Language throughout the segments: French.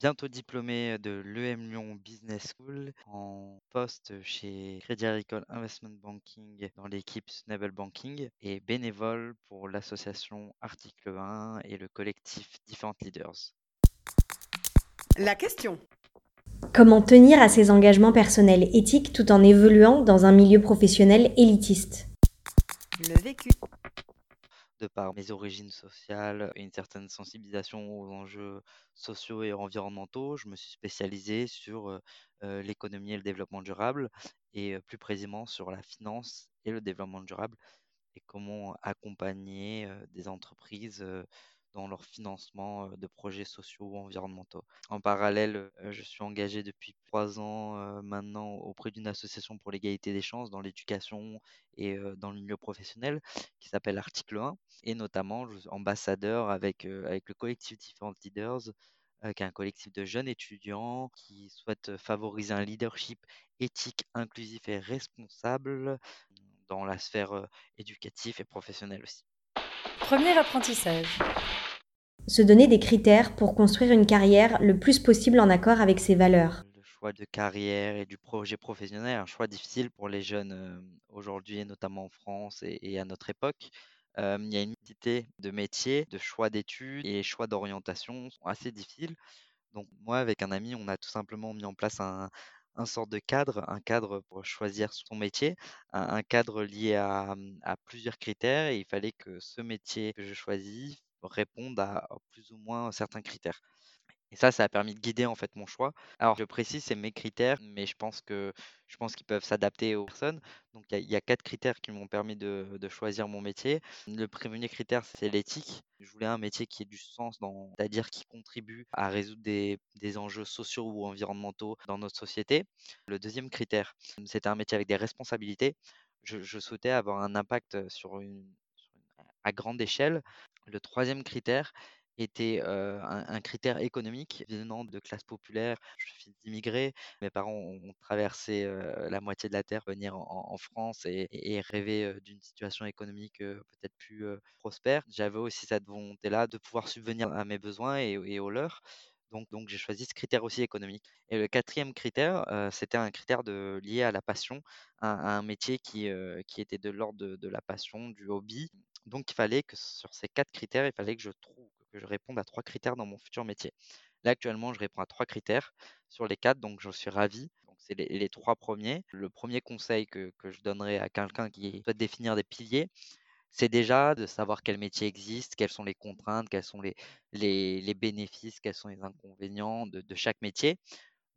bientôt diplômé de l'EM Lyon Business School en poste chez Crédit Agricole Investment Banking dans l'équipe Sustainable Banking et bénévole pour l'association Article 1 et le collectif Different Leaders. La question. Comment tenir à ses engagements personnels éthiques tout en évoluant dans un milieu professionnel élitiste? Le vécu. De par mes origines sociales et une certaine sensibilisation aux enjeux sociaux et environnementaux, je me suis spécialisé sur euh, euh, l'économie et le développement durable, et euh, plus précisément sur la finance et le développement durable, et comment accompagner des entreprises dans leur financement euh, de projets sociaux ou environnementaux. En parallèle, euh, je suis engagé depuis trois ans euh, maintenant auprès d'une association pour l'égalité des chances dans l'éducation et dans le milieu professionnel qui s'appelle Article 1 et notamment je suis ambassadeur avec, avec le collectif Different Leaders, qui est un collectif de jeunes étudiants qui souhaitent favoriser un leadership éthique, inclusif et responsable dans la sphère éducative et professionnelle aussi. Premier apprentissage. Se donner des critères pour construire une carrière le plus possible en accord avec ses valeurs. Le choix de carrière et du projet professionnel, un choix difficile pour les jeunes euh, aujourd'hui, et notamment en France et, à notre époque. Euh, il y a une unité de métier, de choix d'études et choix d'orientation sont assez difficiles. Donc moi, avec un ami, on a tout simplement mis en place un, un sorte de cadre, un cadre pour choisir son métier, un, cadre lié à, à plusieurs critères et il fallait que ce métier que je choisis réponde à plus ou moins certains critères. Et ça, ça a permis de guider en fait mon choix. Alors, je précise, c'est mes critères, mais je pense que je pense qu'ils peuvent s'adapter aux personnes. Donc, il y a, quatre critères qui m'ont permis de, choisir mon métier. Le premier critère, c'est l'éthique. Je voulais un métier qui ait du sens, c'est-à-dire qui contribue à résoudre des, des enjeux sociaux ou environnementaux dans notre société. Le deuxième critère, c'était un métier avec des responsabilités. Je, je souhaitais avoir un impact sur une, sur une- à grande échelle. Le troisième critère, était un, critère économique venant de classe populaire. Je suis d'immigrés. Mes parents ont, traversé la moitié de la terre venir en, France et, rêver d'une situation économique peut-être plus prospère. J'avais aussi cette volonté-là de pouvoir subvenir à mes besoins et, aux leurs. Donc, j'ai choisi ce critère aussi économique. Et le quatrième critère, c'était un critère lié à la passion, à, un métier qui, était de l'ordre de la passion, du hobby. Donc, il fallait que sur ces quatre critères, il fallait que je trouve, que je réponde à trois critères dans mon futur métier. Là, actuellement, je réponds à trois critères sur les quatre, donc je suis ravi. Donc, c'est les, trois premiers. Le premier conseil que, que je donnerais à quelqu'un qui souhaite définir des piliers, c'est déjà de savoir quel métier existe, quelles sont les contraintes, quels sont les, les, les bénéfices, quels sont les inconvénients de, de chaque métier,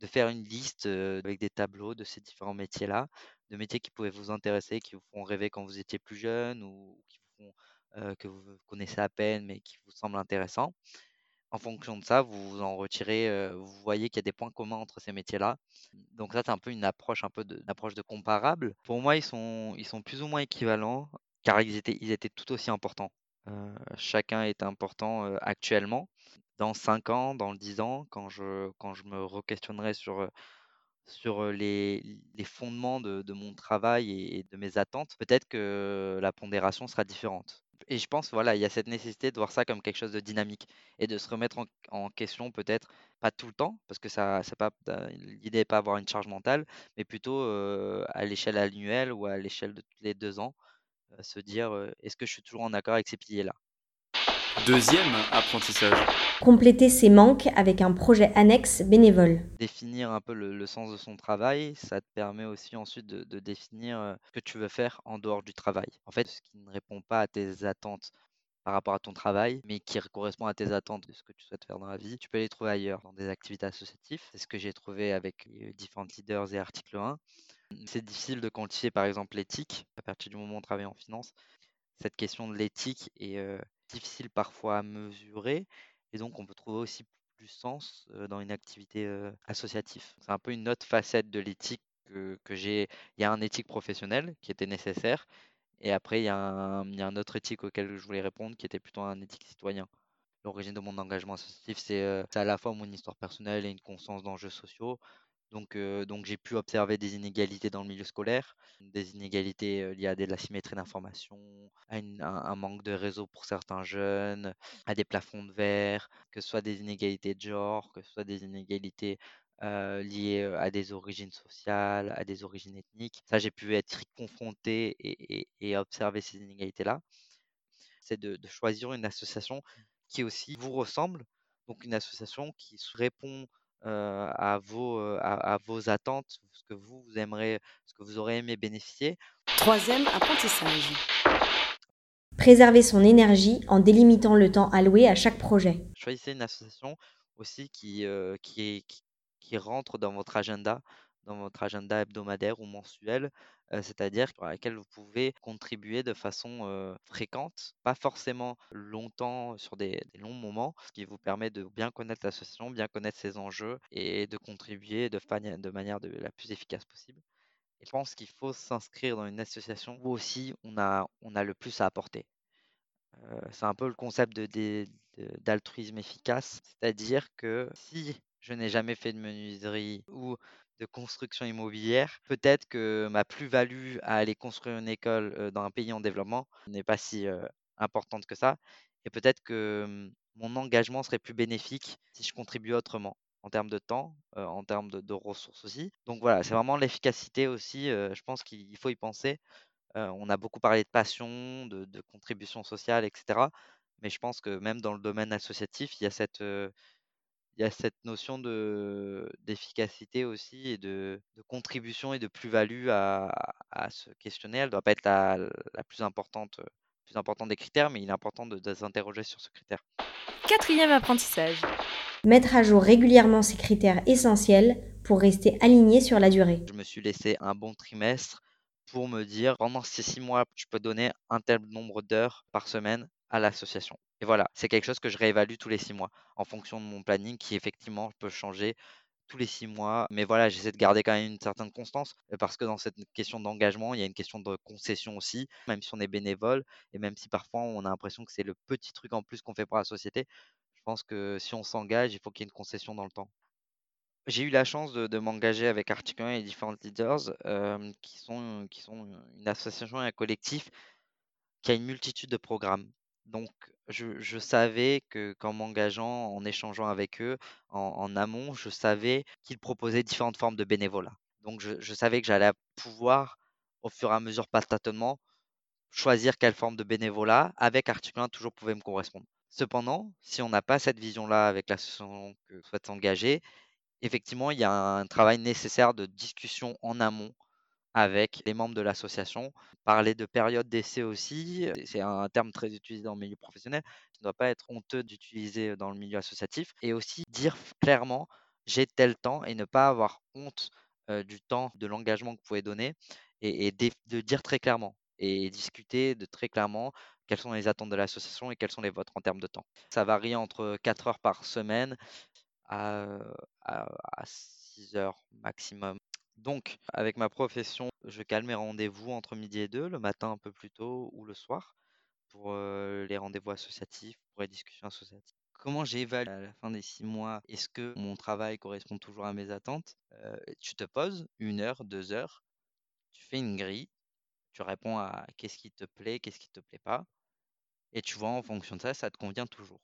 de faire une liste euh, avec des tableaux de ces différents métiers-là, de métiers qui pouvaient vous intéresser, qui vous font rêver quand vous étiez plus jeune ou qui vous font, euh, que vous connaissez à peine mais qui vous semblent intéressants. En fonction de ça, vous en retirez, euh, vous voyez qu'il y a des points communs entre ces métiers-là. Donc ça, c'est un peu une approche un peu de, une approche de comparable. Pour moi, ils sont, ils sont plus ou moins équivalents car ils étaient, ils étaient tout aussi importants. Euh, chacun est important actuellement. Dans 5 ans, dans 10 ans, quand je, quand je me re-questionnerai sur, sur les, fondements de, mon travail et de mes attentes, peut-être que la pondération sera différente. Et je pense, voilà, il y a cette nécessité de voir ça comme quelque chose de dynamique et de se remettre en, question peut-être pas tout le temps, parce que ça, c'est pas, euh, l'idée n'est pas avoir une charge mentale, mais plutôt à l'échelle annuelle ou à l'échelle de tous les deux ans, euh, se dire est-ce que je suis toujours en accord avec ces piliers-là? Deuxième apprentissage. Compléter ses manques avec un projet annexe bénévole. définir un peu le, sens de son travail, ça te permet aussi ensuite de, de définir euh, ce que tu veux faire en dehors du travail. En fait, ce qui ne répond pas à tes attentes par rapport à ton travail, mais qui correspond à tes attentes de ce que tu souhaites faire dans la vie, tu peux les trouver ailleurs, dans des activités associatives. C'est ce que j'ai trouvé avec les différents leaders et article 1. C'est difficile de quantifier par exemple l'éthique à partir du moment où on travaille en finance. Cette question de l'éthique est euh, difficile parfois à mesurer et donc on peut trouver aussi du sens dans une activité associative. C'est un peu une autre facette de l'éthique que j'ai, il y a un éthique professionnelle qui était nécessaire. Et après, il y, a un, il y a un autre éthique auquel je voulais répondre qui était plutôt un éthique citoyen. L'origine de mon engagement associatif, c'est à la fois mon histoire personnelle et une conscience d'enjeux sociaux. Donc, euh, donc j'ai pu observer des inégalités dans le milieu scolaire, des inégalités euh, liées à de l'asymétrie d'information, à un, manque de réseau pour certains jeunes, à des plafonds de verre, que ce soit des inégalités de genre, que ce soit des inégalités euh, liées à des origines sociales, à des origines ethniques. Ça, j'ai pu être confronté et, et- observer ces inégalités-là. C'est de, de choisir une association qui aussi vous ressemble, donc une association qui répond euh, à vos, euh, à, à vos attentes, ce que vous, vous aimeriez, ce que vous aurez aimé bénéficier? Troisième apprentissage. Préserver son énergie en délimitant le temps alloué à chaque projet. Choisissez une association aussi qui, euh, qui, qui rentre dans votre agenda, dans votre agenda hebdomadaire ou mensuel, euh, c'est-à-dire à laquelle vous pouvez contribuer de façon euh, fréquente, pas forcément longtemps sur des, longs moments, ce qui vous permet de bien connaître l'association, bien connaître ses enjeux et de contribuer de, manière de, la plus efficace possible. Et je pense qu'il faut s'inscrire dans une association où aussi on a, on a le plus à apporter. Euh, c'est un peu le concept d'altruisme efficace, c'est-à-dire que si je n'ai jamais fait de menuiserie ou de construction immobilière, peut-être que ma plus-value à aller construire une école dans un pays en développement n'est pas si importante que ça, et peut-être que hum, mon engagement serait plus bénéfique si je contribuais autrement en termes de temps, en termes de, ressources aussi. Donc voilà, c'est vraiment l'efficacité aussi, je pense qu'il faut y penser. On a beaucoup parlé de passion, de, contribution sociale, etc. Mais je pense que même dans le domaine associatif, il y a cette, il y a cette notion de, d'efficacité aussi et de, de contribution et de plus-value à, à ce questionnaire. Elle ne doit pas être la, la plus importante, plus importante des critères, mais il est important de, de s'interroger sur ce critère. Quatrième apprentissage. Mettre à jour régulièrement ces critères essentiels pour rester aligné sur la durée. Je me suis laissé un bon trimestre pour me dire pendant ces six mois, je peux donner un tel nombre d'heures par semaine à l'association. Et voilà, c'est quelque chose que je réévalue tous les six mois en fonction de mon planning qui effectivement peut changer tous les six mois. Mais voilà, j'essaie de garder quand même une certaine constance euh, parce que dans cette question d'engagement, il y a une question de concession aussi, même si on est bénévole et même si parfois on a l'impression que c'est le petit truc en plus qu'on fait pour la société. Je pense que si on s'engage, il faut qu'il y ait une concession dans le temps. J'ai eu la chance de, m'engager avec Article 1 et différents leaders euh, qui, sont, qui sont une association et un collectif qui a une multitude de programmes. Donc, je, savais que qu'en m'engageant, en échangeant avec eux en, amont, je savais qu'ils proposaient différentes formes de bénévolat. Donc, je, savais que j'allais pouvoir, au fur et à mesure, par tâtonnement, choisir quelle forme de bénévolat avec Article 1 toujours pouvait me correspondre. Cependant, si on n'a pas cette vision-là avec l'association que souhaite s'engager, effectivement, il y a un travail nécessaire de discussion en amont avec les membres de l'association. Parler de période d'essai aussi, c'est un terme très utilisé dans le milieu professionnel, qui ne doit pas être honteux d'utiliser dans le milieu associatif. Et aussi dire clairement, j'ai tel temps et ne pas avoir honte euh, du temps, de l'engagement que vous pouvez donner et, de, dire très clairement et discuter de très clairement quelles sont les attentes de l'association et quelles sont les vôtres en termes de temps. Ça varie entre 4 heures par semaine à, à, à 6 heures maximum. Donc, avec ma profession, je cale mes rendez-vous entre midi et deux, le matin un peu plus tôt ou le soir, pour euh, les rendez-vous associatifs, pour les discussions associatives. Comment j'évalue à la fin des six mois Est-ce que mon travail correspond toujours à mes attentes? Euh, Tu te poses une heure, deux heures, tu fais une grille, tu réponds à qu'est-ce qui te plaît, qu'est-ce qui te plaît pas, et tu vois en fonction de ça, ça te convient toujours.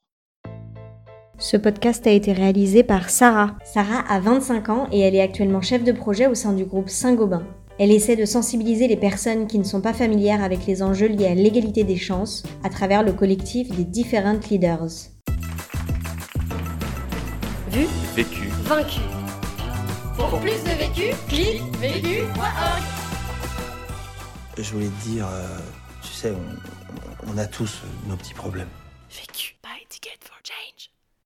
Ce podcast a été réalisé par Sarah. Sarah a 25 ans et elle est actuellement chef de projet au sein du groupe Saint-Gobain. Elle essaie de sensibiliser les personnes qui ne sont pas familières avec les enjeux liés à l'égalité des chances à travers le collectif des Different Leaders. Vu, Vécu. vaincu. Pour plus de vécu, clique vécu.org. Je voulais te dire, euh, tu sais, on, on a tous nos petits problèmes. Vécu. Buy ticket for change.